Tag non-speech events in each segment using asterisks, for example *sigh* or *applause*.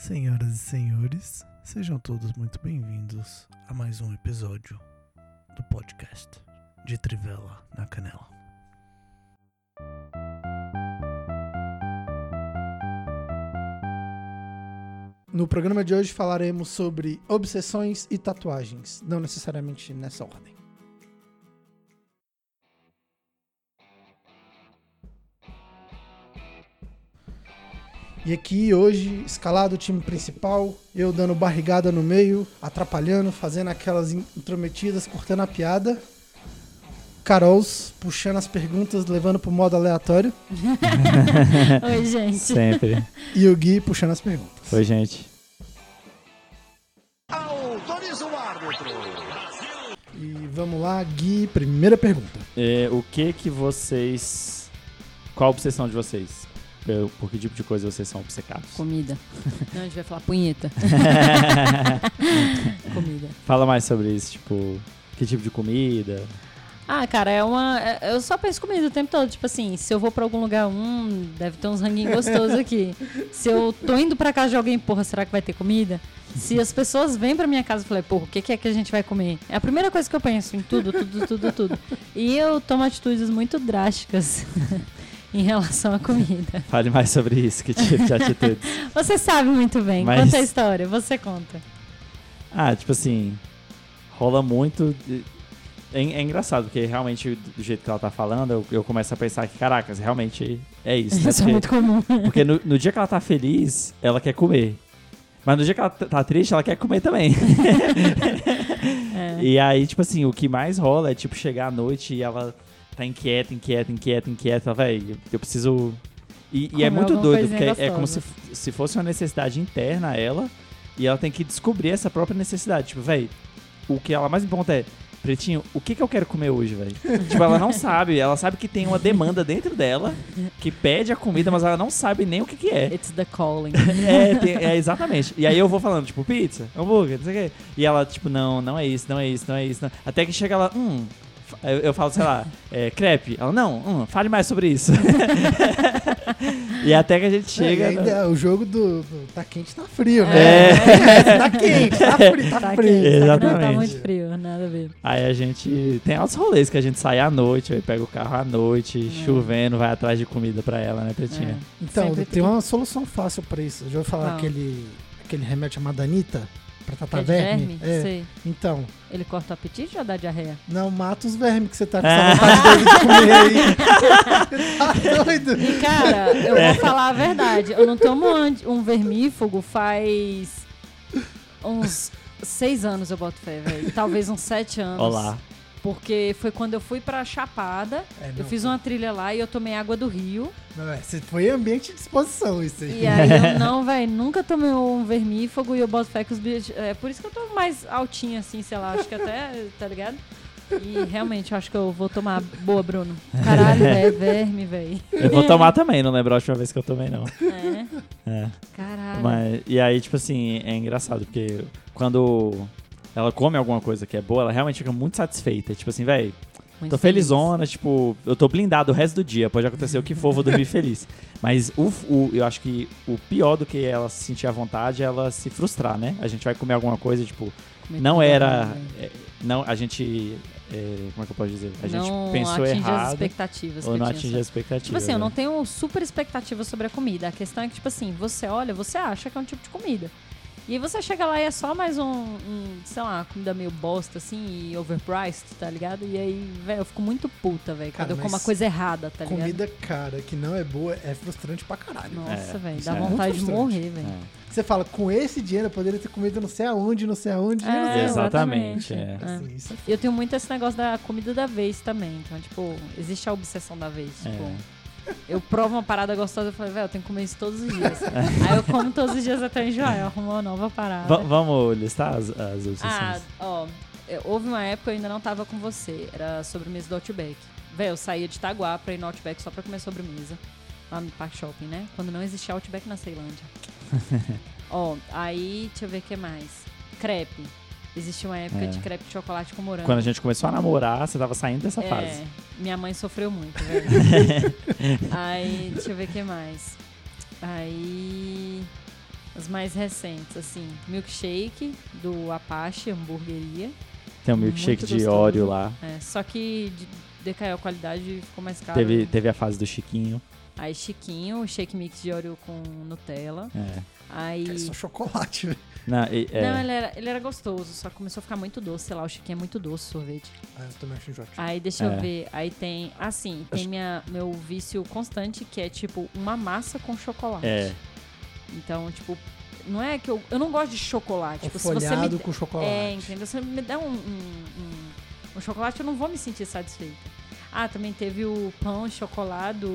Senhoras e senhores, sejam todos muito bem-vindos a mais um episódio do podcast de Trivela na Canela. No programa de hoje falaremos sobre obsessões e tatuagens, não necessariamente nessa ordem. E aqui hoje, escalado o time principal, eu dando barrigada no meio, atrapalhando, fazendo aquelas intrometidas, cortando a piada. Carols puxando as perguntas, levando pro modo aleatório. *laughs* Oi, gente. Sempre. E o Gui puxando as perguntas. Oi, gente. Autoriza o árbitro. E vamos lá, Gui, primeira pergunta. É, o que que vocês... Qual a obsessão de vocês? Por, que tipo de coisa vocês são obcecados? Comida. *laughs* Não, a gente vai falar punheta. *laughs* Comida. Fala mais sobre isso, tipo... Que tipo de comida? Ah, cara, é uma. é- Eu só penso comida o tempo todo. Tipo assim, se eu vou pra algum lugar, hum, deve ter uns ranguinhos gostosos aqui. Se eu tô indo pra casa de alguém, porra, será que vai ter comida? Se as pessoas vêm pra minha casa e falam, porra, o que, que é que a gente vai comer? É a primeira coisa que eu penso em tudo, tudo, tudo, tudo. E eu tomo atitudes muito drásticas *laughs* em relação à comida. *laughs* Fale mais sobre isso, que tipo de atitudes. *laughs* Você sabe muito bem. Mas- Conta a história, você conta. Ah, tipo assim... Rola muito... de- É, é engraçado, porque realmente, do jeito que ela tá falando, eu, eu começo a pensar que, caracas, realmente é isso, né? *laughs* Isso é Porque- muito comum. Porque no, no dia que ela tá feliz, ela quer comer. Mas no dia que ela tá triste, ela quer comer também. É. E aí, tipo assim, o que mais rola é, tipo, chegar à noite e ela tá inquieta, inquieta, inquieta, inquieta. Véi, eu preciso... E, e é muito doido, porque é, é como se, se fosse uma necessidade interna a ela e ela tem que descobrir essa própria necessidade. Tipo, véi, o que ela mais me pergunta é, Pretinho, o que, que eu quero comer hoje, velho? *laughs* tipo, ela não sabe. Ela sabe que tem uma demanda dentro dela que pede a comida, mas ela não sabe nem o que, que é. It's the calling. *laughs* É, tem- é, exatamente. E aí eu vou falando, tipo, pizza, hambúrguer, não sei o quê. E ela, tipo, não, não é isso, não é isso, não é isso. não. Até que chega lá, hum. Eu, eu falo, sei lá, *laughs* é, crepe. Ela, não, hum, fale mais sobre isso. *laughs* e até que a gente É, chega. ainda é o jogo do, do tá quente, tá frio, né? É. tá quente, tá frio, tá, Tá frio. quente, tá, não, tá Exatamente. muito frio, nada a ver. Aí a gente tem altos rolês que a gente sai à noite, aí pega o carro à noite, É. chovendo, vai atrás de comida pra ela, né, Pretinha? É. Então, Sempre tem uma solução fácil pra isso. Já vou falar aquele, aquele remédio chamado Anita pra tratar É de verme. verme? É. Sei. Então, Ele corta o apetite ou dá diarreia? não mata os vermes que você tá com Ah. essa vontade doida de comer aí. *laughs* tá doido? E, cara, eu vou falar a verdade. Eu não tomo um, um vermífugo faz uns seis anos, eu boto fé, velho. Talvez uns sete anos. Olá. Porque foi quando eu fui pra Chapada. É, Eu fiz uma trilha lá e eu tomei água do rio. Não, é, você foi ambiente de exposição isso aí. E aí eu *laughs* não, velho, nunca tomei um vermífugo e eu boto fé que os bichos. É por isso que eu tô mais altinha, assim, sei lá, acho que até, *laughs* tá ligado? E realmente, eu acho que eu vou tomar. Boa, Bruno. Caralho, *laughs* é verme, velho. Eu vou tomar também, não lembro a última vez que eu tomei, não. É. É. Caralho. Mas, e aí, tipo assim, é engraçado, porque quando ela come alguma coisa que é boa, ela realmente fica muito satisfeita. Tipo assim, velho, tô felizona, tipo, eu tô blindado o resto do dia, pode acontecer o que for, vou dormir *laughs* feliz. Mas o, o- eu acho que o pior do que ela se sentir à vontade é ela se frustrar, né? A gente vai comer alguma coisa, tipo, Comer não era. errado, velho. é, não, a gente. é, como é que eu posso dizer? A gente não pensou atinge as errado. expectativas Ou não eu atinge as expectativas. Tipo assim, eu né? não tenho super expectativa sobre a comida. A questão é que, tipo assim, você olha, você acha que é um tipo de comida. E você chega lá e é só mais um, um, sei lá, uma comida meio bosta, assim, e overpriced, tá ligado? E aí, velho, eu fico muito puta, velho, Cara, quando eu como a mas coisa errada, tá ligado? Comida cara que não é boa é frustrante pra caralho. Nossa, É, velho, isso dá é vontade de morrer, velho. É. Você fala, com esse dinheiro eu poderia ter comido não sei aonde, não sei aonde, não sei É, aonde. Exatamente, é. É. Assim, eu tenho muito esse negócio da comida da vez também. Então, tipo, existe a obsessão da vez. Tipo, eu provo uma parada gostosa e falo, velho, eu tenho que comer isso todos os dias. *laughs* Aí eu como todos os dias até enjoar, eu arrumo uma nova parada. Va- vamos listar as, as Ah, obsessões? ó, eu- houve uma época eu ainda não tava com você, era sobremesa do Outback. Velho, eu saía de Itaguá pra ir no Outback só pra comer sobremesa. Lá no Park Shopping, né? Quando não existia Outback na Ceilândia. *laughs* ó, aí, deixa eu ver o que mais. Crepe. Existia uma época É. de crepe de chocolate com morango. Quando a gente começou a namorar, você tava saindo dessa É, fase. Minha mãe sofreu muito, velho. *laughs* Aí, deixa eu ver o que mais. Aí. As mais recentes, assim, milkshake do Apache, hamburgueria. Tem um milkshake de. Oreo lá. É, só que de- decaiu a qualidade e ficou mais caro. Teve, teve a fase do Chiquinho. Aí Chiquinho, shake mix de Oreo com Nutella. É. Aí. É só chocolate, velho. Não, e- é. Não, ele era, ele era gostoso, só começou a ficar muito doce, sei lá, o Chiquinho é muito doce o sorvete. Ah, eu também acho enjoativo. Aí deixa É. eu ver, aí tem, assim, tem minha, meu vício constante que é tipo uma massa com chocolate. É. Então, tipo, não é que eu, eu não gosto de chocolate. Tipo, se você me folhado com chocolate. É, entendeu? Se você me der um, um, um- um chocolate, eu não vou me sentir satisfeita. Ah, também teve o pão chocolate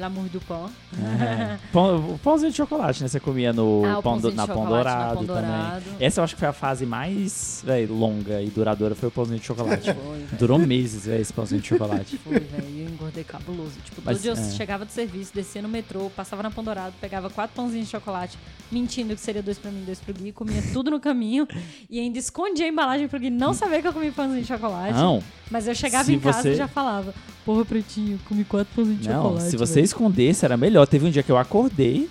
L'amour do pão. É. Pão, o pãozinho de chocolate, né? Você comia no Ah, pão do- na Pão Dourado Pão também. Dourado. Essa eu acho que foi a fase mais véi, longa e duradoura, foi o pãozinho de chocolate. Foi. Durou meses, velho, esse pãozinho de chocolate. Foi, velho. Eu engordei cabuloso. Tipo, todo Mas, dia eu é. chegava do serviço, descia no metrô, passava na Pão Dourado, pegava quatro pãozinhos de chocolate, mentindo que seria dois pra mim, dois pro Gui, comia tudo no caminho e ainda escondia a embalagem pro Gui não saber que eu comia pãozinho de chocolate. Não, Mas eu chegava Se em casa você- e já falava, porra, pretinho, comi quatro pãozinhos de não, chocolate. se você velho." escondesse era melhor. Teve um dia que eu acordei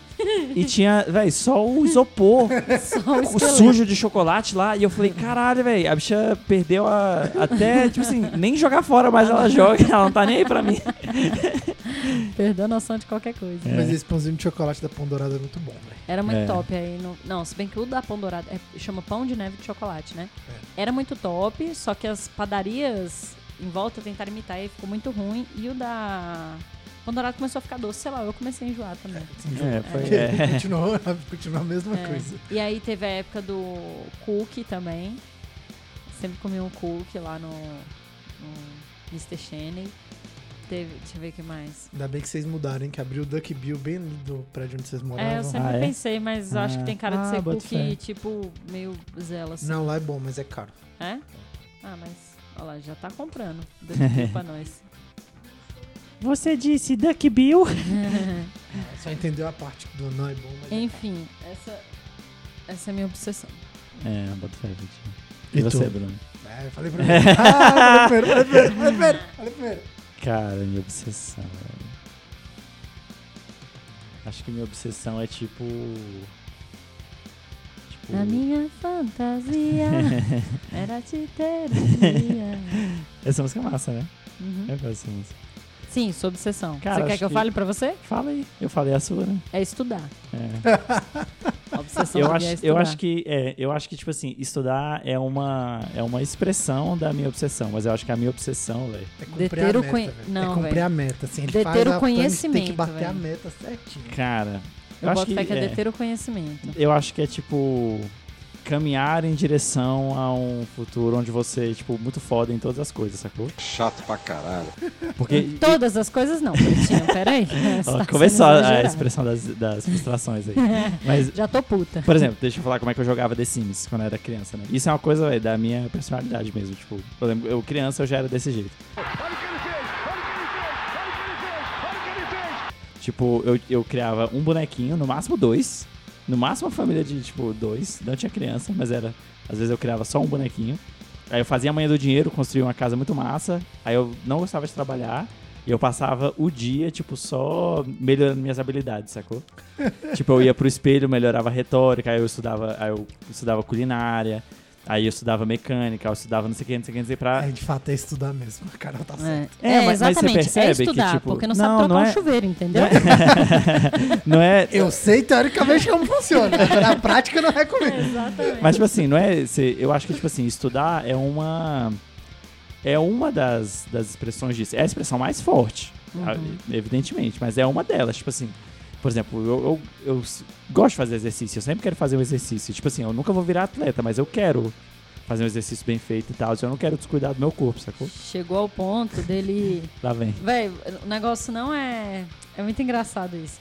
e tinha, velho, só o isopor *laughs* Só o sujo de chocolate lá. E eu falei, caralho, velho, a bicha perdeu a. Até, tipo assim, nem jogar fora mais ela joga, ela não tá nem aí pra mim. *laughs* Perdeu a noção de qualquer coisa. É. Mas esse pãozinho de chocolate da Pão Dourada é muito bom, velho. Era muito É. top aí. No... Não, se bem que o da Pão Dourado é- chama pão de neve de chocolate, né? Era muito top, só que as padarias em volta tentaram imitar e ficou muito ruim. E o da Pão Dourado começou a ficar doce, sei lá, eu comecei a enjoar também. É, foi. Porque É. *laughs* continuou, continuou a mesma É. coisa. E aí teve a época do cookie também. Sempre comi um cookie lá no, no Mr. Cheney. Teve, deixa eu ver o que mais. Ainda bem que vocês mudaram, hein? Que abriu o Duck Bill bem do prédio onde vocês É, eu moravam. sempre Ah, é? pensei, mas eu acho que Ah. tem cara de Ah, ser boto cookie, tipo, meio zela, assim. Não, lá é bom, mas é caro. É? Ah, mas, olha lá, já tá comprando. Daqui *laughs* pra nós. Você disse Duck Bill? *laughs* Só entendeu a parte do não é bom, mas é Enfim, essa, essa é a minha obsessão. É, bota fé, Vitinho. E E você, tu? Bruno? É, eu falei primeiro. *laughs* ah, falei primeiro, falei primeiro, falei primeiro, falei primeiro. Cara, minha obsessão, velho. Acho que minha obsessão é tipo. Tipo. A minha fantasia *laughs* era te ter um dia. Essa música é massa, né? Uhum. Eu gosto dessa música. Sim, sua obsessão. Cara, você quer acho que eu que- fale pra você? Fala aí. Eu falei a sua, né? É estudar. É. *laughs* A obsessão Eu do acho, é eu estudar. acho que é, eu acho que tipo assim, estudar é uma é uma expressão da minha obsessão, mas eu acho que a minha obsessão, velho. É cumprir Deter a o meta, conhe- velho. Não, É cumprir velho. a meta, assim. Ele Deter faz o a plano, tem que conhecimento, bater a velho. meta certinho. Cara, Eu, eu acho boto que fé que é é. deter o conhecimento. eu acho que é tipo caminhar em direção a um futuro onde você, tipo, muito foda em todas as coisas, sacou? Chato pra caralho. Porque Todas as coisas não, Pretinho, peraí. *laughs* Ó, tá começou a, expressão das, das frustrações aí. *laughs* Mas Já tô puta. Por exemplo, deixa eu falar como é que eu jogava The Sims quando eu era criança, né? Isso é uma coisa véi, da minha personalidade mesmo. Tipo, eu, lembro, eu criança eu já era desse jeito. Tipo, eu, eu criava um bonequinho, no máximo dois. No máximo uma família de, tipo, dois. Não tinha criança, mas era. Às vezes eu criava só um bonequinho. Aí eu fazia a manhã do dinheiro, construía uma casa muito massa. Aí eu não gostava de trabalhar. E eu passava o dia, tipo, só melhorando minhas habilidades, sacou? *laughs* tipo, eu ia pro espelho, melhorava a retórica, aí eu estudava, aí eu estudava culinária, aí eu estudava mecânica, eu estudava não sei o que, não sei o que, não sei o que pra. É, de fato, é estudar mesmo. *laughs* A Carol tá É, certo. É, é, mas- mas você exatamente. percebe é que, estudar, tipo, porque não, não, sabe trocar não um é- chuveiro, *laughs* entendeu? não é. Eu sei teoricamente como funciona. *laughs* Na prática não é comigo. exatamente. Mas, tipo assim, não é. cê- eu acho que, tipo assim, estudar é uma. É uma das, das expressões disso. É a expressão mais forte, Uhum. evidentemente, mas é uma delas. Tipo assim, por exemplo, eu, eu, eu gosto de fazer exercício, eu sempre quero fazer um exercício. Tipo assim, eu nunca vou virar atleta, mas eu quero fazer um exercício bem feito e tal. Eu não quero descuidar do meu corpo, sacou? Chegou ao ponto dele. *laughs* Lá vem. Véi, o negócio não é. É muito engraçado isso.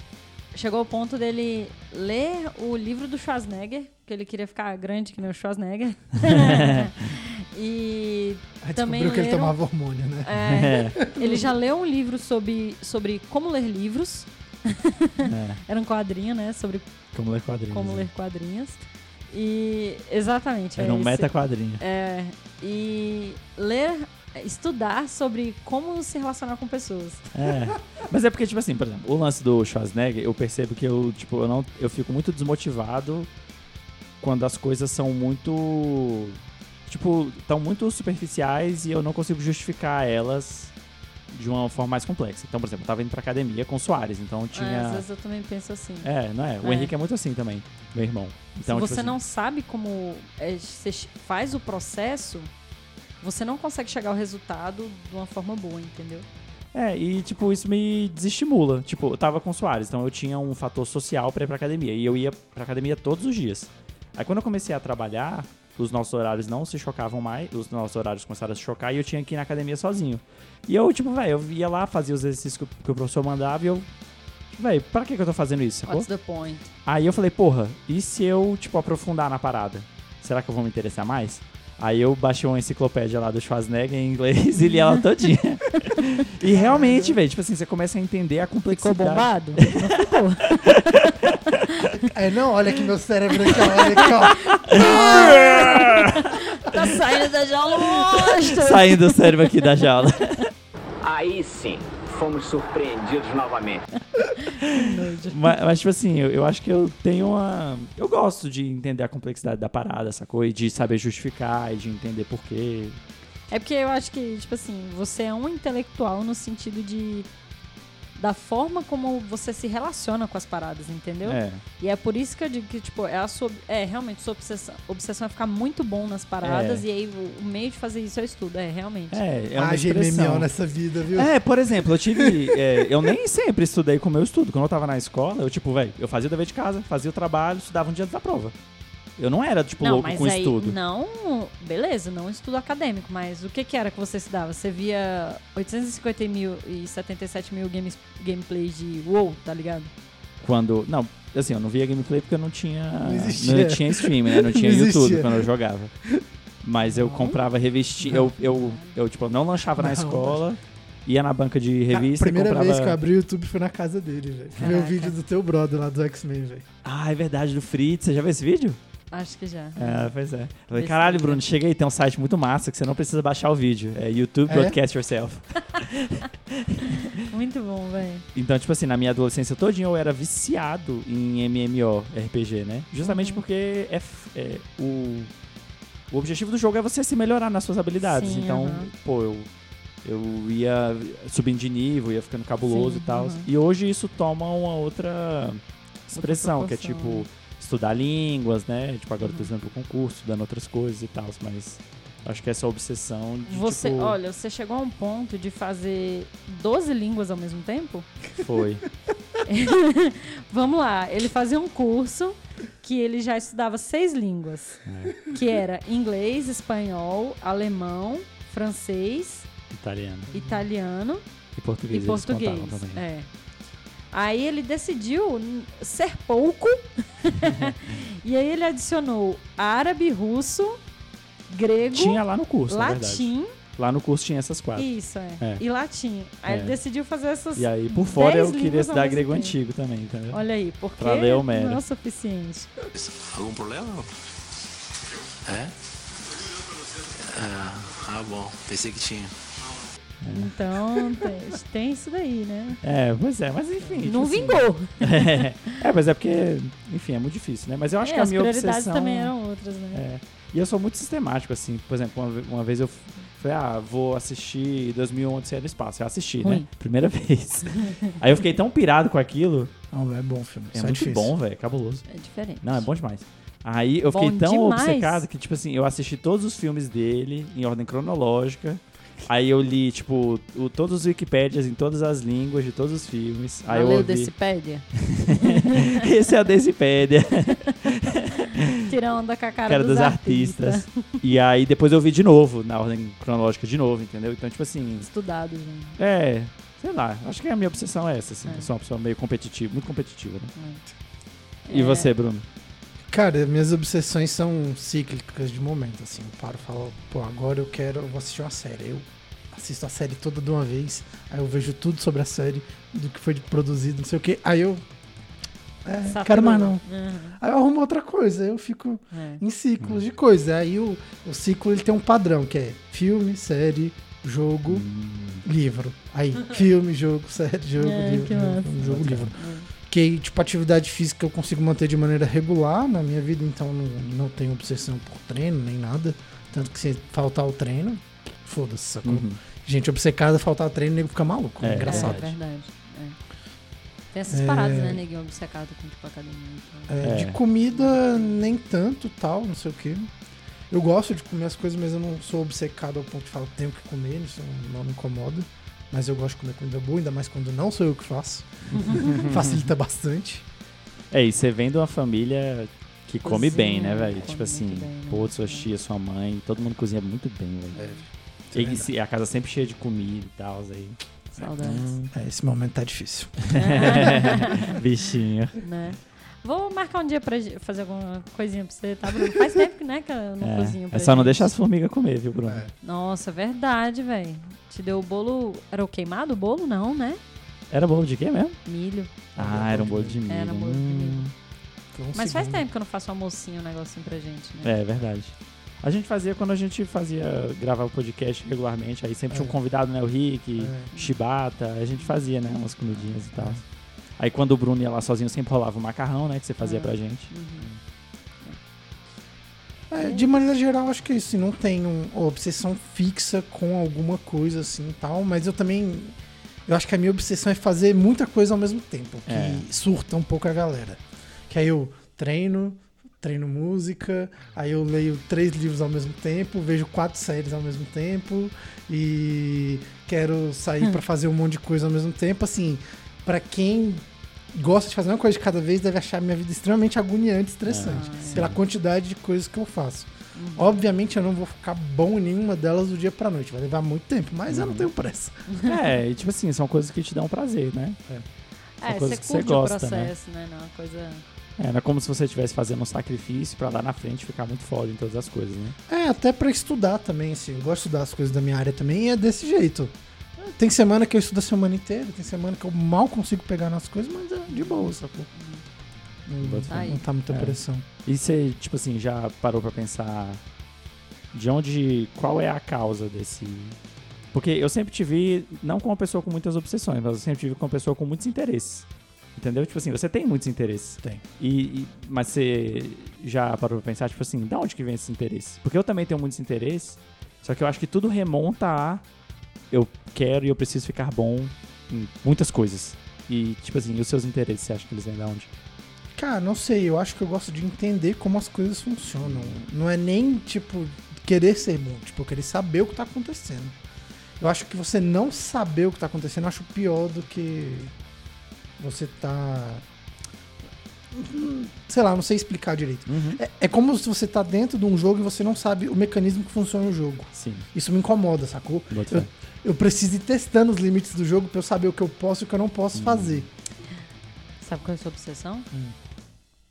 Chegou ao ponto dele ler o livro do Schwarzenegger, que ele queria ficar grande que nem o Schwarzenegger. *laughs* e Aí Também descobriu que ele leram- tomava hormônio, né? é, *laughs* ele já leu um livro sobre, sobre como ler livros. É, *laughs* Era um quadrinho, né? Sobre como ler quadrinhos. como né? ler quadrinhos. E exatamente. Era é um meta quadrinho. É, e ler estudar sobre como se relacionar com pessoas. É. *laughs* Mas é porque, tipo assim, por exemplo, o lance do Schwarzenegger, eu percebo que eu, tipo, eu não. Eu fico muito desmotivado quando as coisas são muito. Tipo, estão muito superficiais e eu não consigo justificar elas de uma forma mais complexa. Então, por exemplo, eu tava indo pra academia com o Soares, então É, às tinha. vezes eu também penso assim. É, não é? O É. Henrique é muito assim também, meu irmão. Então, Se tipo você assim, não sabe como é, você faz o processo, você não consegue chegar ao resultado de uma forma boa, entendeu? É, e tipo, isso me desestimula. Tipo, eu tava com o Soares, então eu tinha um fator social pra ir pra academia. E eu ia pra academia todos os dias. Aí quando eu comecei a trabalhar, os nossos horários não se chocavam mais, os nossos horários começaram a se chocar e eu tinha que ir na academia sozinho. E eu, tipo, velho, eu ia lá, fazia os exercícios que, o- que o professor mandava e eu. Velho, pra que, que eu tô fazendo isso, sacou? What's the point? Aí eu falei, porra, e se eu, tipo, aprofundar na parada? Será que eu vou me interessar mais? Aí eu baixei uma enciclopédia lá do Schwarzenegger em inglês *laughs* e li ela todinha. e realmente, velho, tipo assim, você começa a entender a Ficou complexidade. bombado? Não ficou. É, não, olha aqui meu cérebro aqui, ó, olha aqui, ó. *laughs* tá saindo da jaula monstro! Saindo o cérebro aqui da jaula. Aí sim, fomos surpreendidos novamente. *laughs* mas, mas, tipo assim, eu, eu acho que eu tenho uma. Eu gosto de entender a complexidade da parada, sacou? E de saber justificar e de entender porquê. É porque eu acho que, tipo assim, você é um intelectual no sentido de. Da forma como você se relaciona com as paradas, entendeu? É. E é por isso que eu digo que, tipo, é, a sua, é realmente sua obsessão, obsessão é ficar muito bom nas paradas É. e aí o, o meio de fazer isso é o estudo, é realmente. É, é uma Haja. MMO nessa vida, viu? É, por exemplo, eu tive. *laughs* é, eu nem sempre estudei como eu estudo. Quando eu tava na escola, eu, tipo, velho, eu fazia o dever de casa, fazia o trabalho, estudava um dia antes da prova. Eu não era, tipo, não, louco mas com aí, estudo. não, beleza, não estudo acadêmico, mas o que que era que você estudava? Você via 850 mil e 77 mil games, gameplays de WoW, tá ligado? Quando. Não, assim, eu não via gameplay porque eu não tinha. Não existia. Não tinha stream, né? Não *laughs* tinha Não YouTube quando eu jogava. Mas eu comprava revistinha. Eu, eu, eu, tipo, não lanchava na Não. escola, ia na banca de a revista primeira e comprava. vez que eu abri o YouTube foi na casa dele, velho. Ver o Caraca. vídeo do teu brother lá do X-Men, velho. Ah, é verdade, do Fritz. Você já viu esse vídeo? Acho que já. É, pois é. Falei, caralho. Bruno, chega aí, tem um site muito massa que você não precisa baixar o vídeo. É YouTube É? Broadcast Yourself. *laughs* Muito bom, velho. Então, tipo assim, na minha adolescência todinha eu era viciado em MMO RPG, né? Justamente Uhum. porque é, é o, o objetivo do jogo é você se melhorar nas suas habilidades. Sim, então, aham. pô, eu, eu ia subindo de nível, ia ficando cabuloso Sim, e tal. aham. E hoje isso toma uma outra expressão, que é tipo né? Estudar línguas, né? Tipo, agora eu tô estudando pro concurso, estudando outras coisas e tal, mas acho que essa obsessão de Você, tipo, olha, você chegou a um ponto de fazer 12 línguas ao mesmo tempo? foi. *laughs* Vamos lá, ele fazia um curso que ele já estudava seis línguas, É, que era inglês, espanhol, alemão, francês, italiano. italiano E português. e português. É. Aí ele decidiu ser pouco *laughs* e aí ele adicionou árabe, russo, grego, Tinha lá no curso, latim, Lá no curso tinha essas quatro. isso é, É. e latim. Aí É. ele decidiu fazer essas E aí, por fora, eu 10 queria estudar grego tempo. antigo também, entendeu? Olha aí, porque Pra ler Homero. não é o suficiente. Algum problema? É? Ah, ah, bom. Pensei que tinha. Então, tem, tem isso daí, né? É, pois é, mas enfim. Não tipo assim, vingou. É, *laughs* é, mas é porque, enfim, é muito difícil, né? Mas eu acho É, que a as minha prioridades obsessão... também eram outras, né? É. E eu sou muito sistemático, assim. Por exemplo, uma, uma vez eu falei, ah, vou assistir 2001 Odisseia do Espaço. Eu assisti, né? Ruim. Primeira *laughs* vez. Aí eu fiquei tão pirado com aquilo. Não, é bom o filme. É só muito difícil. bom, velho. Cabuloso. É, diferente. Não, é bom demais. Aí eu Bom fiquei tão demais. obcecado que, tipo assim, eu assisti todos os filmes dele em ordem cronológica. Aí eu li, tipo, o- todos os Wikipédias em todas as línguas de todos os filmes. Aí Valeu, eu ouvi. Decipédia. *laughs* Esse é a Decipédia, *laughs* Tirando onda com a cara, cara dos, dos artistas. E aí depois eu vi de novo, na ordem cronológica de novo, entendeu? Então, tipo assim, Estudados, né? é. Sei lá, acho que a minha obsessão é essa, assim. É. Eu sou uma pessoa meio competitiva, muito competitiva, né? É. E você, Bruno? Cara, minhas obsessões são cíclicas de momento, assim. Eu paro e falo, pô, agora eu quero, eu vou assistir uma série. Eu assisto a série toda de uma vez, aí eu vejo tudo sobre a série, do que foi produzido, não sei o quê. Aí eu. É, Saturou. quero mais não. Uhum, Aí eu arrumo outra coisa, aí eu fico é. em ciclos de coisa. Aí o, o ciclo ele tem um padrão, que é filme, série, jogo, Hum. livro. Aí, filme, jogo, série, jogo, É, livro, que jogo, massa. filme, jogo, livro. Que tipo, atividade física eu consigo manter de maneira regular na minha vida, então não, não tenho obsessão por treino nem nada. Tanto que se faltar o treino, foda-se, sacou? Uhum. Gente obcecada, faltar treino, o nego fica maluco. É, engraçado. É verdade. é. Tem essas É. paradas, né, neguinho obcecado com tipo academia. e tal. É, É. De comida, nem tanto, tal, não sei o que. Eu gosto de comer as coisas, mas eu não sou obcecado ao ponto de falar, tenho que comer, isso não me incomoda. Mas eu gosto de comer comida boa, ainda mais quando não sou eu que faço. *laughs* Facilita bastante. É, e você vem de uma família que come Cozinha, bem, né, velho? come Tipo assim, bem, né? pô, sua tia, sua mãe, todo mundo cozinha muito bem, velho. É, E se- a casa sempre cheia de comida e tal, aí. Saudades. É, esse momento tá difícil. *laughs* *laughs* Bichinho. né? Vou marcar um dia pra fazer alguma coisinha pra você, tá, Bruno? Faz tempo né, que eu não cozinho É, pra é só não gente. deixar as formigas comer, viu, Bruno? É. Nossa, verdade, velho. Te deu o bolo. Era o queimado o bolo? Não, né? Era bolo de quê mesmo? Milho. Ah, era um bolo de milho. Era um bolo de milho. Hum, um Mas faz tempo que eu não faço um almocinho, um negocinho pra gente, né? É, verdade. A gente fazia quando a gente fazia, gravar o podcast regularmente, aí sempre tinha um É. convidado, né? O Rick, É. Chibata, a gente fazia, né? Umas comidinhas e tal. Aí quando o Bruno ia lá sozinho, sempre rolava o macarrão, né? Que você fazia É. pra gente. Uhum. É, de maneira geral, acho que é isso. assim, Não tenho uma obsessão fixa com alguma coisa assim e tal, mas eu também. Eu acho que a minha obsessão é fazer muita coisa ao mesmo tempo, que É. surta um pouco a galera. Que aí eu treino, treino música, aí eu leio três livros ao mesmo tempo, vejo quatro séries ao mesmo tempo e quero sair pra fazer um monte de coisa ao mesmo tempo. Assim, pra quem gosta de fazer uma coisa de cada vez, deve achar minha vida extremamente agoniante e estressante Ah, pela quantidade de coisas que eu faço. Obviamente eu não vou ficar bom em nenhuma delas do dia pra noite, vai levar muito tempo, mas eu não tenho pressa. é, e tipo assim, são coisas que te dão prazer, né? É, coisa você que você curte gosta, o processo, né? Não, é uma coisa. É, não é como se você estivesse fazendo um sacrifício pra lá na frente ficar muito foda em todas as coisas, né? É, até pra estudar também, assim, eu gosto de estudar as coisas da minha área também e é desse jeito. Tem semana que eu estudo a semana inteira, tem semana que eu mal consigo pegar nas coisas, mas é de boa, sacou? Não, não tá muita É. pressão. E você, tipo assim, já parou pra pensar de onde, qual é a causa desse... Porque eu sempre te vi, não como uma pessoa com muitas obsessões, mas eu sempre te vi como uma pessoa com muitos interesses. Entendeu? Tipo assim, você tem muitos interesses. Tem. E, e- mas você já parou pra pensar, tipo assim, da onde que vem esses interesses? Porque eu também tenho muitos interesses, só que eu acho que tudo remonta a eu quero e eu preciso ficar bom em muitas coisas. E, tipo assim, e os seus interesses, você acha que eles vêm da onde? Cara, não sei, eu acho que eu gosto de entender como as coisas funcionam. Não é nem, tipo, querer ser bom, tipo, eu querer saber o que tá acontecendo. Eu acho que você não saber o que tá acontecendo, eu acho pior do que você tá. Sei lá, não sei explicar direito. É, é como se você tá dentro de um jogo e você não sabe o mecanismo que funciona o jogo. Sim. Isso me incomoda, sacou? Eu. Eu preciso ir testando os limites do jogo pra eu saber o que eu posso e o que eu não posso fazer. Sabe qual é a sua obsessão? Hum.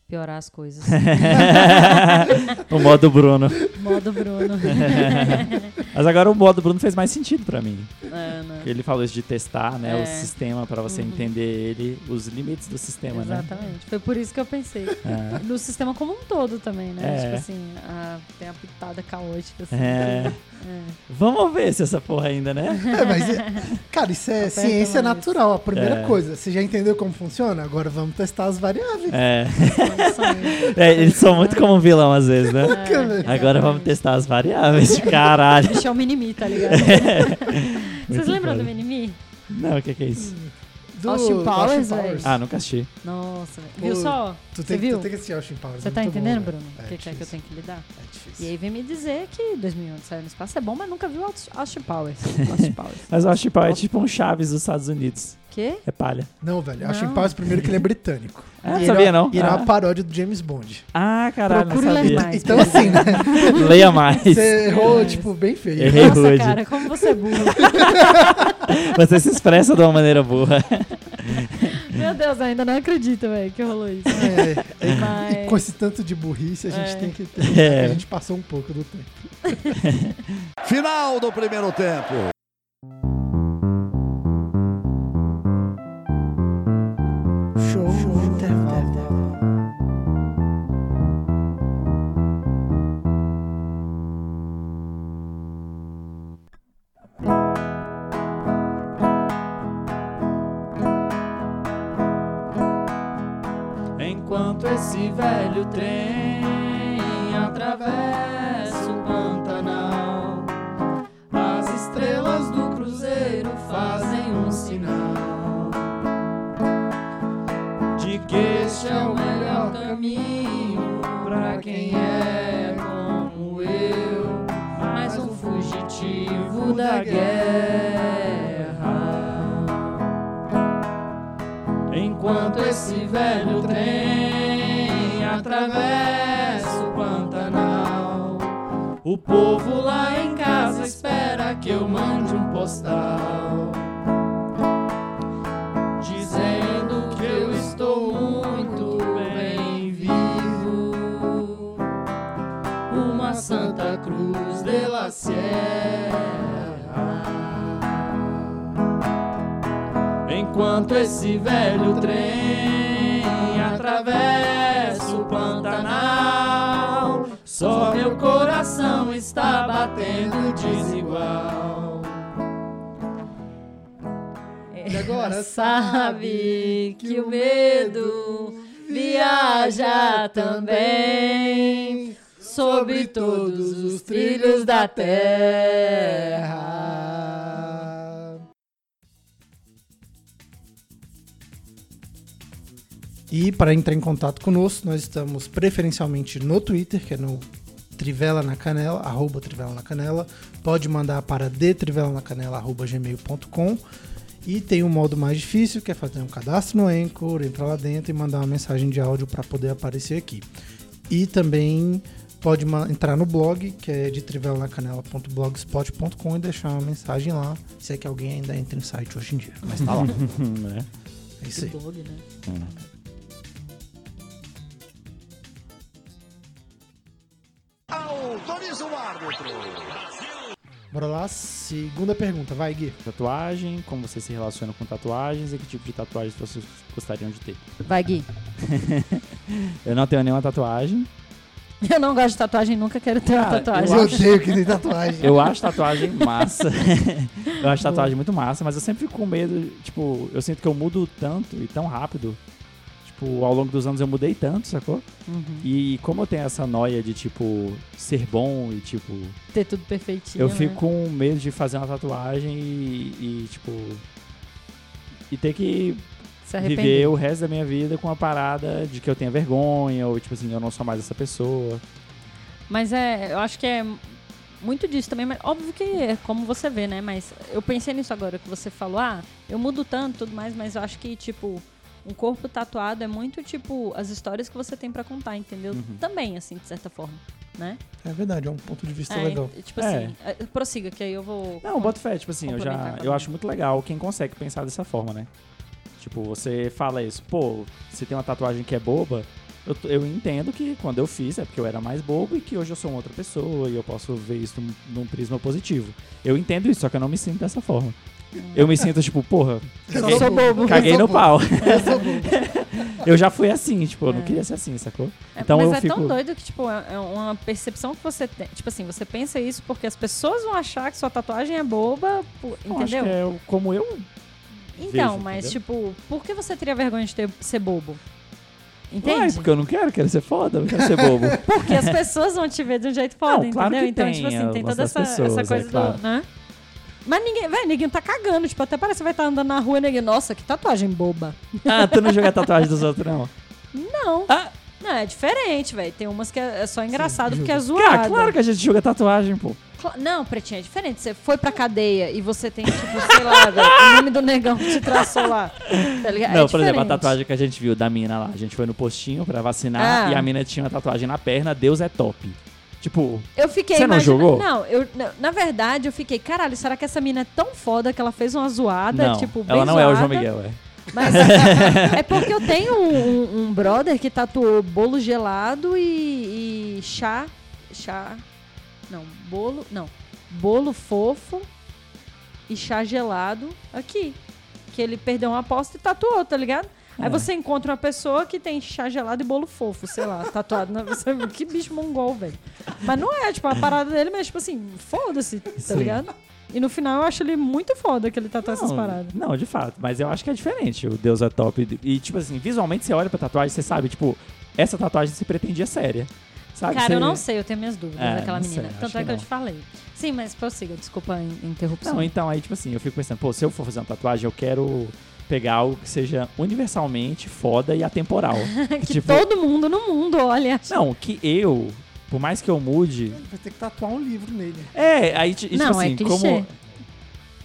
Piorar as coisas. *laughs* o modo Bruno. Modo Bruno. *laughs* Mas agora o modo Bruno fez mais sentido pra mim. É, né? Ele falou isso de testar, né, É. o sistema pra você Uhum. entender ele, os limites do sistema, né? Exatamente. Foi por isso que eu pensei. É. No sistema como um todo também, né? É. Tipo assim, a- tem a pitada caótica. Assim, É. É. Vamos ver se essa porra ainda, né? É, mas, cara, isso é Aperta ciência natural. A primeira É. coisa, você já entendeu como funciona? Agora vamos testar as variáveis. É. *laughs* É, eles são muito como um vilão às vezes, né? Velho. Agora vamos testar as variáveis. Caralho. Deixar o Minimi, tá ligado? *laughs* Vocês Muito lembram foda. do Minimi? Não, o que, que é isso? Do Austin Powers, Austin velho. Ah, nunca assisti. Nossa, velho. Pô, viu só? Tu Você tem, viu? tu tem que assistir Austin Powers. Você é tá bom, entendendo, velho. Bruno? É O que, que é que eu tenho que lidar? É difícil. E aí vem me dizer que 2001 saiu no espaço é bom, mas nunca viu Aus- Austin Powers. *laughs* Austin Powers. Mas acho que é tipo um Chaves dos Estados Unidos. Quê? É palha. Não, velho. Não. Austin Powers, primeiro que ele é britânico. Ah, E ele sabia é- não? E é Ah. uma paródia do James Bond. Ah, caralho, Procure não sabia. mais. Então, assim, né? Leia mais. Você errou, tipo, bem feio. Errei Nossa, rude. cara, como você é burro. *laughs* Você se expressa de uma maneira boa. Meu Deus, ainda não acredito, velho, que rolou isso. É, é, Mas- E com esse tanto de burrice, a gente É. tem que ter. É. A gente passou um pouco do tempo. *laughs* Final do primeiro tempo. junta. Enquanto esse velho trem pra Sabe que o medo viaja também sobre todos os trilhos da terra. E para entrar em contato conosco, nós estamos preferencialmente no Twitter, que é no Trivela na Canela, arroba Trivela na Canela. Pode mandar para detrivelanacanela.gmail.com E tem um modo mais difícil, que é fazer um cadastro no Anchor, entrar lá dentro e mandar uma mensagem de áudio para poder aparecer aqui. E também pode entrar no blog, que é de trivelanacanela.blogspot.com e deixar uma mensagem lá, se é que alguém ainda entra no site hoje em dia. Mas tá lá. *laughs* né? É isso aí. Blog, né? Autoriza o árbitro. Bora lá, segunda pergunta. Vai, Gui. Tatuagem, como você se relaciona com tatuagens e que tipo de tatuagens vocês gostariam de ter. Vai, Gui. *laughs* Eu não tenho nenhuma tatuagem. Eu não gosto de tatuagem, nunca quero ter uma Cara, tatuagem. Eu odeio que tem tatuagem. Eu acho tatuagem massa. *laughs* eu acho tatuagem muito massa, mas eu sempre fico com medo, tipo, eu sinto que eu mudo tanto e tão rápido. Tipo, ao longo dos anos eu mudei tanto, sacou? Uhum. E como eu tenho essa noia de, tipo, ser bom e, tipo, Ter tudo perfeitinho. eu né? fico com medo de fazer uma tatuagem e, e, tipo. E ter que viver o resto da minha vida com a parada de que eu tenha vergonha, ou tipo assim, eu não sou mais essa pessoa. Mas é, eu acho que é muito disso também, mas óbvio que é como você vê, né? Mas eu pensei nisso agora que você falou, ah, eu mudo tanto e tudo mais, mas eu acho que, tipo, um corpo tatuado é muito, tipo, as histórias que você tem pra contar, entendeu? Uhum. Também, assim, de certa forma, né? É verdade, é um ponto de vista É, legal. Tipo É. assim, é, prossiga, que aí eu vou... Não, bota fé, tipo assim, eu já. Eu acho muito legal quem consegue pensar dessa forma, né? Tipo, você fala isso, pô, você tem uma tatuagem que é boba. Eu, eu entendo que quando eu fiz é porque eu era mais bobo e que hoje eu sou uma outra pessoa e eu posso ver isso num, num prisma positivo. Eu entendo isso, só que eu não me sinto dessa forma. Eu me sinto tipo, porra, Eu sou bobo. caguei Eu sou no pau. Eu sou bobo. *laughs* eu já fui assim, tipo, eu não É. queria ser assim, sacou? É, Então mas eu é fico- tão doido que, tipo, é é uma percepção que você tem. Tipo assim, você pensa isso porque as pessoas vão achar que sua tatuagem é boba, entendeu? que é como eu. Então, vejo, mas, entendeu? tipo, por que você teria vergonha de ter, ser bobo? Ué, Entende? porque eu não quero, quero ser foda, não quero ser bobo. *laughs* Porque as pessoas vão te ver de um jeito foda, Não, claro entendeu? que então, tem tipo assim, tem toda essa, pessoas, essa é coisa claro. do. Né? Mas ninguém, velho, ninguém tá cagando. Tipo, até parece que vai estar andando na rua e ninguém. Nossa, que tatuagem boba. *laughs* ah, tu não joga tatuagem dos outros, não? Não. Ah. Não, é diferente, velho. Tem umas que é é só engraçado porque é Cara, zoada. claro que a gente joga tatuagem, pô. Não, Pretinha, é diferente. Você foi pra cadeia e você tem, tipo, sei lá, velho, o nome do negão que te traçou lá. Tá ligado? Não, é por exemplo, a tatuagem que a gente viu da mina lá. A gente foi no postinho pra vacinar Ah. e a mina tinha uma tatuagem na perna, Deus é top. Tipo, Eu fiquei Você não imagina- jogou? Não, eu, na- na verdade, eu fiquei, caralho, será que essa mina é tão foda que ela fez uma zoada? não, tipo, ela não é o João zoada? Miguel, é. Mas é porque eu tenho um, um- um brother que tatuou bolo gelado e, e chá. Chá. Não, bolo. Não. Bolo fofo e chá gelado aqui. Que ele perdeu uma aposta e tatuou, tá ligado? Aí É. você encontra uma pessoa que tem chá gelado e bolo fofo, sei lá, *laughs* tatuado. Na, que bicho mongol, velho. Mas não é, tipo, a parada dele, mas tipo assim, foda-se, tá Sim. ligado? E no final eu acho ele muito foda que ele tatuou essas Não, paradas. Não, de fato. Mas eu acho que é diferente. O Deus é top. E, tipo assim, visualmente você olha pra tatuagem, você sabe, tipo, essa tatuagem se pretendia séria. Sabe? Cara, Você- eu não sei, eu tenho minhas dúvidas É, daquela sei, menina. acho Tanto que é que eu te falei. Sim, mas prossiga, desculpa a in- interrupção. Não, então aí, tipo assim, eu fico pensando, pô, se eu for fazer uma tatuagem, eu quero pegar algo que seja universalmente foda e atemporal. *laughs* que tipo, todo mundo no mundo olha. Não, que eu, por mais que eu mude. Vai ter que tatuar um livro nele. É, aí, ti- tipo Não, é assim, clichê. como.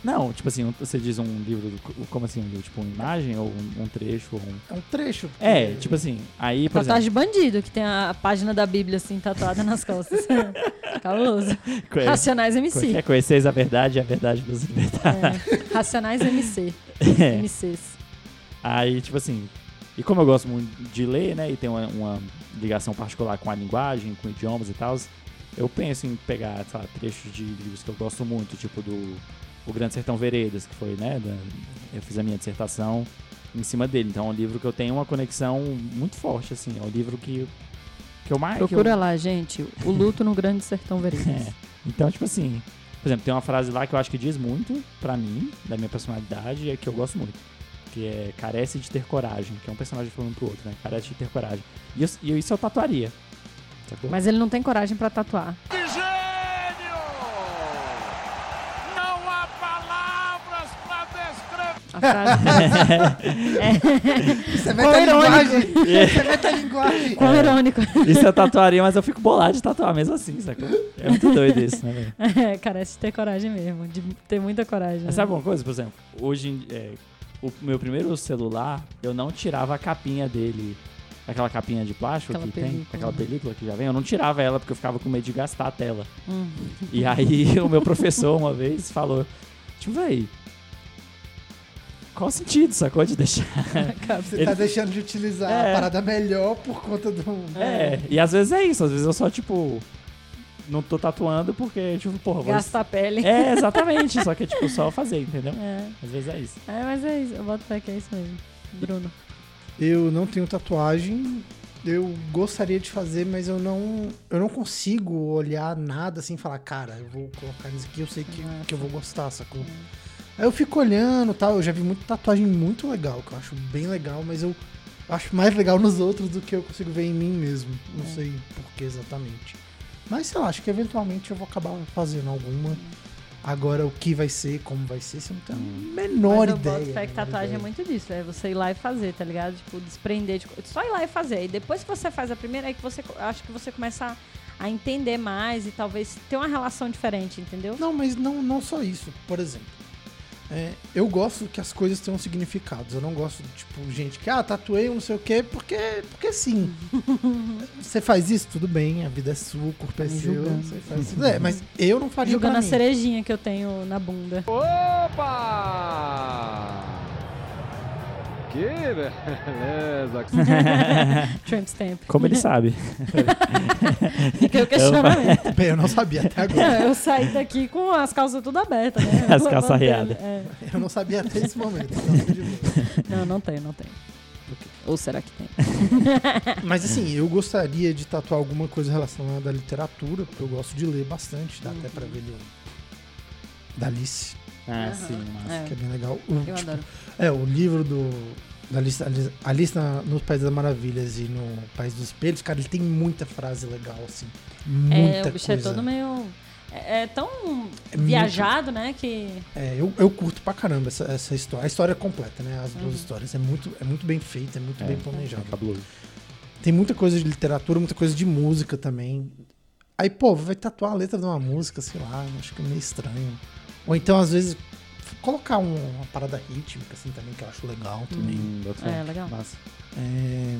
Não, tipo assim, você diz um livro, do- como assim, um livro, tipo uma imagem ou um, um trecho? Ou um... É um trecho. porque- É, tipo assim, aí, por Tatuagem de bandido, que tem a página da Bíblia assim tatuada nas costas. *laughs* Cabuloso. exemplo, Racionais é, MC. quer conhecer a verdade e a verdade nos libertar. É. Racionais MC. É. MCs. Aí, tipo assim, e como eu gosto muito de ler, né, e tem uma, uma ligação particular com a linguagem, com idiomas e tal, eu penso em pegar, sei lá, trechos de livros que eu gosto muito, tipo do O Grande Sertão Veredas, que foi, né, da- eu fiz a minha dissertação em cima dele. Então é um livro que eu tenho uma conexão muito forte, assim, é um livro que, que eu mais... que eu- Procura lá, gente. O luto no Grande Sertão Veredas. *laughs* É. Então, tipo assim, por exemplo, tem uma frase lá que eu acho que diz muito pra mim, da minha personalidade, e é que eu gosto muito. Que é carece de ter coragem, que é um personagem falando pro outro, né? Carece de ter coragem. E, eu- e isso eu tatuaria. Sacou? Mas ele não tem coragem pra tatuar. Frase Você *laughs* Quão mete a irônico. linguagem. Você mete a linguagem. Quão irônico. Isso eu tatuaria, mas eu fico bolado de tatuar mesmo assim, sacou? É muito doido isso, né, velho? *laughs* É, carece de ter coragem mesmo. De ter muita coragem. Mas sabe uma coisa, por exemplo? Hoje, em- é, o meu primeiro celular, eu não tirava a capinha dele. Aquela capinha de plástico Aquela que tem, película. aquela película que já vem, eu não tirava ela porque eu ficava com medo de gastar a tela. Hum. E aí *laughs* o meu professor uma vez falou, tipo, véi, qual o sentido, sacou? De deixar. *laughs* Você Ele- tá deixando de utilizar É. a parada melhor por conta do. É, e às vezes é isso, às vezes eu só, tipo, não tô tatuando porque, tipo, porra, vou... Gasta a pele. É, exatamente, só que, tipo, só fazer, entendeu? É. Às vezes é isso. É, mas é isso. Eu boto fé que é isso mesmo. Bruno. Eu não tenho tatuagem. Eu gostaria de fazer, mas eu não, eu não consigo olhar nada assim e falar, cara, eu vou colocar nisso aqui, eu sei que, que eu vou gostar, sacou? Aí eu fico olhando tal, eu já vi muita tatuagem muito legal, que eu acho bem legal, mas eu acho mais legal nos outros do que eu consigo ver em mim mesmo. Não sei por que exatamente. Mas sei lá, acho que eventualmente eu vou acabar fazendo alguma. Agora, o que vai ser, como vai ser, você não tem a menor Mas eu ideia. boto fé que menor tatuagem é muito disso. É você ir lá e fazer, tá ligado? Tipo, desprender de... Só ir lá e fazer. E depois que você faz a primeira, aí que você... Acho que você começa a, a entender mais e talvez ter uma relação diferente, entendeu? Não, mas não, não só isso. Por exemplo, é, eu gosto que as coisas tenham significados. Eu não gosto tipo, gente que, ah, tatuei um não sei o quê, porque, porque sim. *laughs* você faz isso, tudo bem, a vida é sua, o corpo é me seu. julgando. Você faz isso. É, mas eu não faria Jogando pra a mim. cerejinha que eu tenho na bunda. Opa! Que *laughs* beleza! *laughs* Tramp stamp. Como ele sabe. *laughs* Fica o questionamento. Bem, eu não sabia até agora. Não, eu saí daqui com as calças tudo abertas, né? As calças arriadas. é. Eu não sabia até esse momento. então de. Não, não tem, não tem. Ou será que tem? Mas assim, eu gostaria de tatuar alguma coisa relacionada à literatura, porque eu gosto de ler bastante, dá até pra ver do, da Alice, Ah, Aham. sim, mas... É, que é bem legal. O, eu tipo, adoro. É, o livro do. Da Alice, Alice, Alice na, no País das Maravilhas e no País dos Espelhos, cara, ele tem muita frase legal, assim. Muita É, o bicho coisa. é todo meio. É, é tão É muito- viajado, né? Que. É, eu, eu curto pra caramba essa, essa história. A história é completa, né? As Uhum. duas histórias. É muito, é muito bem feita, é muito É, bem É planejado. cabuloso. Tem muita coisa de literatura, muita coisa de música também. Aí, pô, vai tatuar a letra de uma música, sei lá, acho que é meio estranho. Ou então, às vezes, colocar um- uma parada rítmica, assim, também, que eu acho legal também. Hum, boto fé. É, legal. Massa. É,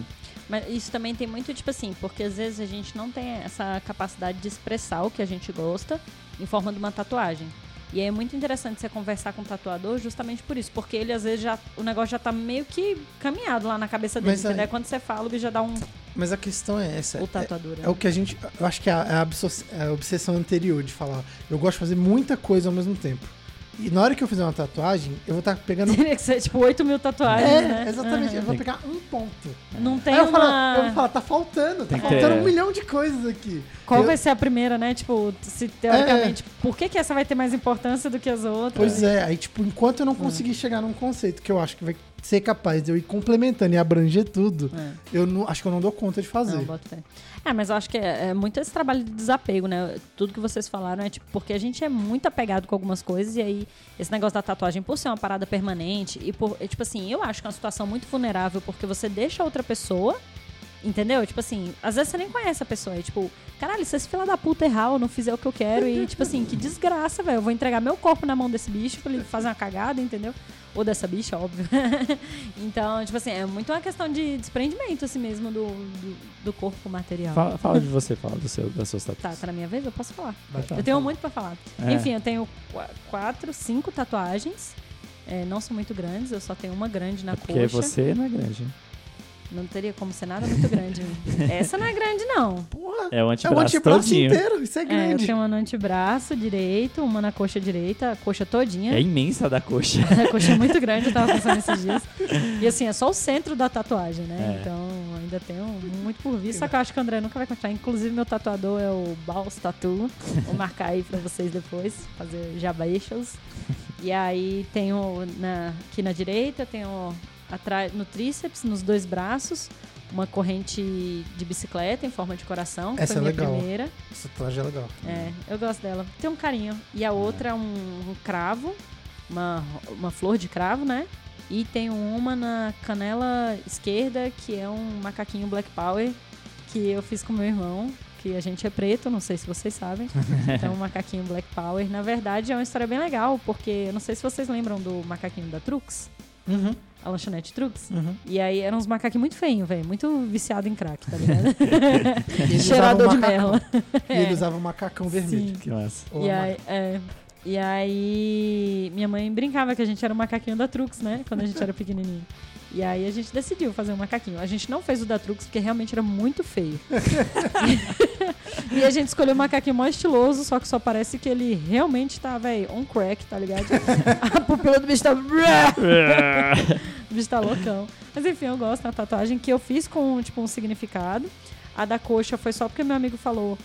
Mas isso também tem muito, tipo assim, porque às vezes a gente não tem essa capacidade de expressar o que a gente gosta em forma de uma tatuagem. E aí é muito interessante você conversar com o tatuador justamente por isso, porque ele às vezes já. O negócio já tá meio que caminhado lá na cabeça dele, Mas aí- entendeu? Quando você fala, o bicho já dá um. Mas a questão é essa. O é- tatuador. É o que a gente. Eu acho que é a, é a é a obsessão anterior de falar. Eu gosto de fazer muita coisa ao mesmo tempo. E na hora que eu fizer uma tatuagem, eu vou estar pegando. *laughs* Teria que ser tipo 8 mil tatuagens, É, né? exatamente. Aham. Eu vou pegar um ponto. Não tem Aí eu, uma... falo, eu vou falar, tá faltando, tá Tem que faltando ter- um milhão de coisas aqui. Qual Eu- vai ser a primeira, né? Tipo, se teoricamente, por que, que essa vai ter mais importância do que as outras? Pois é, aí tipo, enquanto eu não conseguir chegar num conceito que eu acho que vai ser capaz de eu ir complementando e abranger tudo, É. eu não, acho que eu não dou conta de fazer. Não, boto fé. É, mas eu acho que é, é muito esse trabalho de desapego, né? Tudo que vocês falaram é tipo, porque a gente é muito apegado com algumas coisas e aí esse negócio da tatuagem, por ser uma parada permanente e por, é, tipo assim, eu acho que é uma situação muito vulnerável porque você deixa outra pessoa, entendeu? Tipo assim, às vezes você nem conhece a pessoa e tipo, caralho, se esse fila da puta errar ou não fizer o que eu quero e tipo assim, que desgraça, velho, eu vou entregar meu corpo na mão desse bicho pra ele fazer uma cagada, entendeu? Ou dessa bicha, óbvio. *laughs* então, tipo assim, é muito uma questão de desprendimento, assim mesmo, do, do, do corpo material. Fala, fala de você, fala do seu, das suas Tá, tatuagens. tá na minha vez? Eu posso falar. Tá, eu tenho fala. muito pra falar. É. Enfim, eu tenho qu- quatro, cinco tatuagens. É, não são muito grandes, eu só tenho uma grande na É porque coxa. você não é grande. né? Não teria como ser nada muito grande. *laughs* Essa não é grande, não. Porra, É o é o antebraço, antebraço todinho. inteiro, isso é É, eu grande. tenho uma no antebraço direito, uma na coxa direita, a coxa todinha. É imensa da coxa. *laughs* A coxa é muito grande, eu tava *laughs* pensando esses dias. E assim, é só o centro da tatuagem, né? É. Então ainda tenho muito por vir. Só que eu acho que o André nunca vai continuar. Inclusive, meu tatuador é o Baus Tattoo. Vou marcar aí pra vocês depois, fazer jabaixos. E aí tenho na, aqui na direita, tenho atrás no tríceps, nos dois braços, uma corrente de bicicleta em forma de coração, Essa foi é a minha legal. primeira. Essa tatuagem é legal. É, eu gosto dela. Tem um carinho. E a outra é um, um cravo, uma, uma flor de cravo, né? E tem uma na canela esquerda, que é um macaquinho Black Power, que eu fiz com meu irmão, que a gente é preto, não sei se vocês sabem. *laughs* Então, um macaquinho Black Power. Na verdade, é uma história bem legal, porque eu não sei se vocês lembram do macaquinho da Trux, Uhum, a lanchonete Trux. uhum. E aí eram uns macaquinhos muito feinhos, velho. Muito viciado em crack, tá ligado? *laughs* Cheirador um de merla. E ele usava um macacão vermelho. Que massa. E aí, é, e aí, minha mãe brincava que a gente era o macaquinho da Trux, né? Quando a gente era pequenininho. E aí a gente decidiu fazer um macaquinho. A gente não fez o da Trux porque realmente era muito feio. *laughs* e a gente escolheu o macaquinho mais estiloso, só que só parece que ele realmente tá, velho, on crack, tá ligado? *laughs* A pupila do bicho tá... o bicho tá loucão. Mas enfim, eu gosto da tatuagem que eu fiz com, tipo, um significado. A da coxa foi só porque meu amigo falou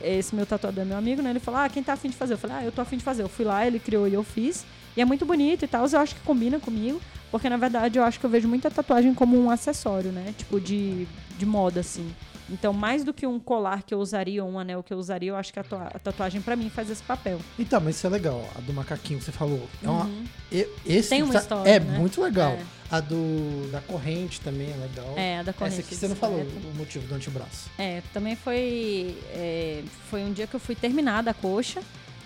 esse meu tatuador é meu amigo, né? Ele falou, ah, quem tá afim de fazer? Eu falei, ah, eu tô afim de fazer. Eu fui lá, ele criou e eu fiz. E é muito bonito e tal, eu acho que combina comigo. Porque, na verdade, eu acho que eu vejo muita tatuagem como um acessório, né? Tipo, de, de moda, assim. Então, mais do que um colar que eu usaria ou um anel que eu usaria, eu acho que a, a tatuagem, pra mim, faz esse papel. Então, mas isso é legal. A do macaquinho que você falou. É uma, e- esse Uhum. Tem uma tá- história, É né? muito legal. É. A do da corrente também é legal. É, a da corrente Essa aqui você não de falou o motivo do antebraço. É, também foi. é, foi um dia que eu fui terminar da coxa.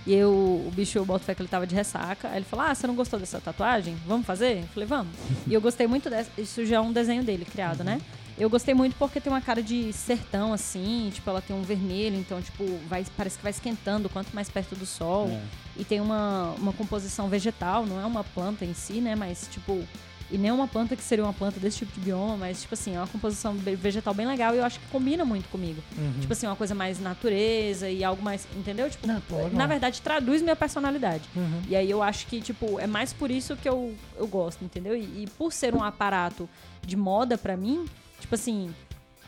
E eu, o bicho, eu boto fé que ele tava de ressaca. Aí ele falou: Ah, você não gostou dessa tatuagem? Vamos fazer? Eu falei, vamos. e eu gostei muito dessa. Isso já é um desenho dele criado, né? Eu gostei muito porque tem uma cara de sertão, assim, tipo, ela tem um vermelho, então, tipo, vai, parece que vai esquentando quanto mais perto do sol. É. E tem uma, uma composição vegetal, não é uma planta em si, né? Mas, tipo, e nem uma planta que seria uma planta desse tipo de bioma, mas, tipo assim, é uma composição vegetal bem legal e eu acho que combina muito comigo. Tipo assim, uma coisa mais natureza e algo mais, entendeu? Tipo, Não, pô, na verdade, traduz minha personalidade. Uhum. E aí eu acho que, tipo, é mais por isso que eu, eu gosto, entendeu? E, e por ser um aparato de moda pra mim, tipo assim,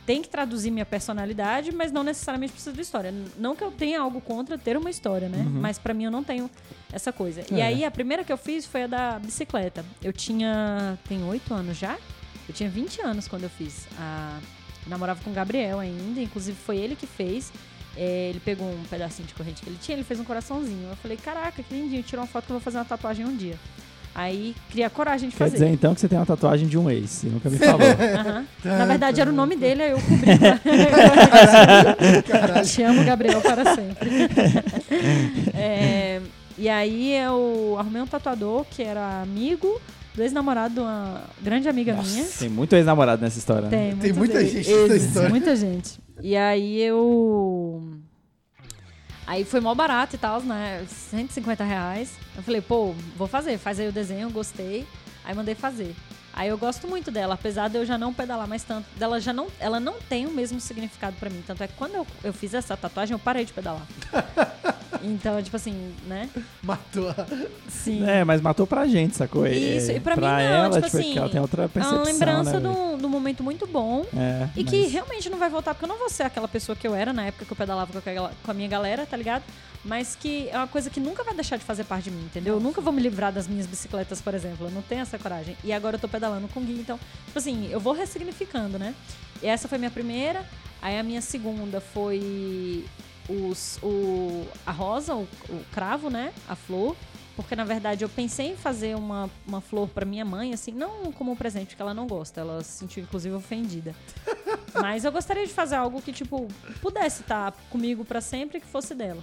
tem que traduzir minha personalidade, mas não necessariamente precisa de história. Não que eu tenha algo contra ter uma história, né? Mas pra mim eu não tenho essa coisa. E É. aí a primeira que eu fiz foi a da bicicleta. Eu tinha. Tem oito anos já? Eu tinha 20 anos quando eu fiz. A, eu namorava com o Gabriel ainda, inclusive foi ele que fez. É, ele pegou um pedacinho de corrente que ele tinha, ele fez um coraçãozinho. Eu falei, caraca, que lindinho, tirou uma foto que eu vou fazer uma tatuagem um dia. Aí criei a coragem de Quer fazer. dizer então que você tem uma tatuagem de um ex, você nunca me falou. *laughs* Na verdade, era o nome dele, aí eu cobri. Caralho. *laughs* Te amo, Gabriel, para sempre. *laughs* É, e aí eu arrumei um tatuador que era amigo do ex-namorado de uma grande amiga minha. tem muito ex-namorado nessa história, né? Tem, Tem muitos muita gente nessa história. Muita gente. E aí eu. Aí foi mó barato e tal, né? 150 reais. Eu falei, pô, vou fazer. Faz aí o desenho, gostei. Aí mandei fazer. Aí eu gosto muito dela, apesar de eu já não pedalar mais tanto. Dela já não, ela não tem o mesmo significado pra mim. Tanto é que quando eu, eu fiz essa tatuagem, eu parei de pedalar. *laughs* Então, tipo assim, né? *laughs* Matou a... Sim. É, mas matou pra gente, sacou? Isso, e pra mim não, ela, tipo tipo, assim, que ela tem outra É percepção, uma lembrança né, um, de um momento muito bom. É, E que mas- realmente não vai voltar, porque eu não vou ser aquela pessoa que eu era na época que eu pedalava com, aquela, com a minha galera, tá ligado? Mas que é uma coisa que nunca vai deixar de fazer parte de mim, entendeu? Eu nunca vou me livrar das minhas bicicletas, por exemplo. Eu não tenho essa coragem. E agora eu tô pedalando com o Gui, então, tipo assim, eu vou ressignificando, né? E essa foi minha primeira. Aí a minha segunda foi os, o, a rosa, o, o cravo, né? A flor. Porque, na verdade, eu pensei em fazer uma, uma flor pra minha mãe, assim, não como um presente, porque ela não gosta. Ela se sentiu, inclusive, ofendida. *laughs* Mas eu gostaria de fazer algo que, tipo, pudesse estar comigo pra sempre que fosse dela.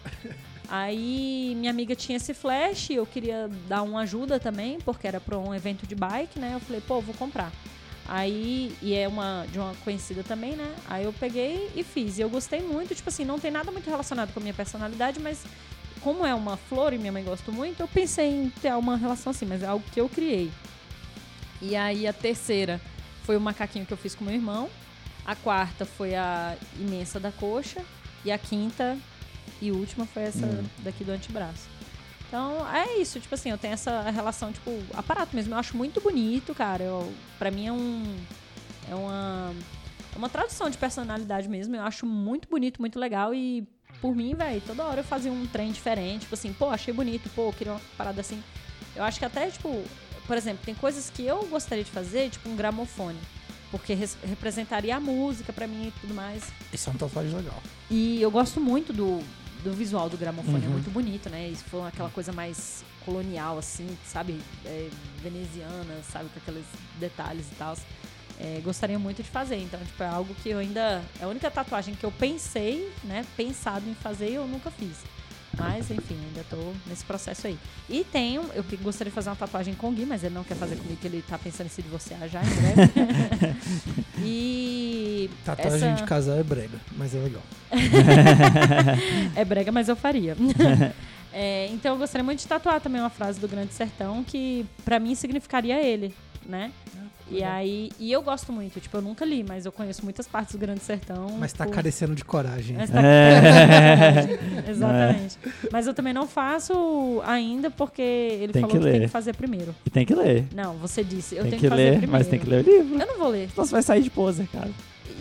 Aí minha amiga tinha esse flash, eu queria dar uma ajuda também, porque era pra um evento de bike, né? Eu falei, pô, vou comprar. Aí, e é uma de uma conhecida também, né? Aí eu peguei e fiz. E eu gostei muito, tipo assim, não tem nada muito relacionado com a minha personalidade, mas como é uma flor e minha mãe gosta muito, eu pensei em ter uma relação assim, mas é algo que eu criei. E aí a terceira foi o macaquinho que eu fiz com meu irmão. A quarta foi a imensa da coxa. E a quinta e última foi essa daqui do antebraço. Então, é isso. Tipo assim, eu tenho essa relação, tipo, aparato mesmo. Eu acho muito bonito, cara. Eu, pra mim é um... É uma... É uma tradução de personalidade mesmo. Eu acho muito bonito, muito legal. E por mim, velho, toda hora eu fazia um trem diferente. Tipo assim, pô, achei bonito. Pô, queria uma parada assim. Eu acho que até, tipo... Por exemplo, tem coisas que eu gostaria de fazer, tipo um gramofone. Porque res- representaria a música pra mim e tudo mais. Isso é uma tatuagem legal. E eu gosto muito do, do visual do gramofone, é Uhum. muito bonito, né? Isso foi aquela coisa mais colonial, assim, sabe? É, veneziana, sabe? Com aqueles detalhes e tal. É, gostaria muito de fazer. Então, tipo, é algo que eu ainda. É a única tatuagem que eu pensei, né? Pensado em fazer e eu nunca fiz. Mas, enfim, ainda tô nesse processo aí. E tenho, eu gostaria de fazer uma tatuagem com o Gui, mas ele não quer fazer comigo, que ele tá pensando em se divorciar já em breve. *laughs* e. Tatuagem essa- de casal é brega, mas é legal. *laughs* É brega, mas eu faria. *laughs* É, então eu gostaria muito de tatuar também uma frase do Grande Sertão que pra mim significaria ele, né? E aí, e eu gosto muito, tipo, eu nunca li, mas eu conheço muitas partes do Grande Sertão. Mas tá por- carecendo de coragem. Mas *laughs* tá- Exatamente. Mas eu também não faço ainda porque ele Tem falou que que, tem ler. que fazer primeiro. E tem que ler. Não, você disse, eu tem tenho que que fazer ler, primeiro. mas tem que ler o livro. Eu não vou ler. Então você vai sair de poser, cara.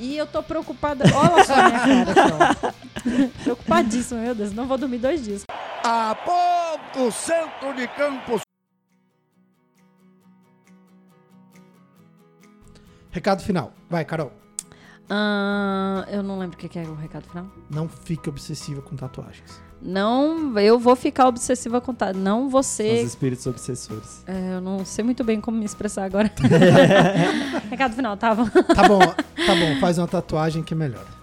E eu tô preocupada. Olha só a minha cara aqui, ó. Preocupadíssima, meu Deus. Não vou dormir dois dias. A ponto, centro de campo. Recado final. Vai, Carol. Ah, eu não lembro o que que é o recado final. Não fique obsessiva com tatuagens. Não, eu vou ficar obsessiva com tá. Não Os você. espíritos obsessores. É, eu não sei muito bem como me expressar agora. *laughs* recado final, tava. Tá bom, tá bom. Faz uma tatuagem que melhora.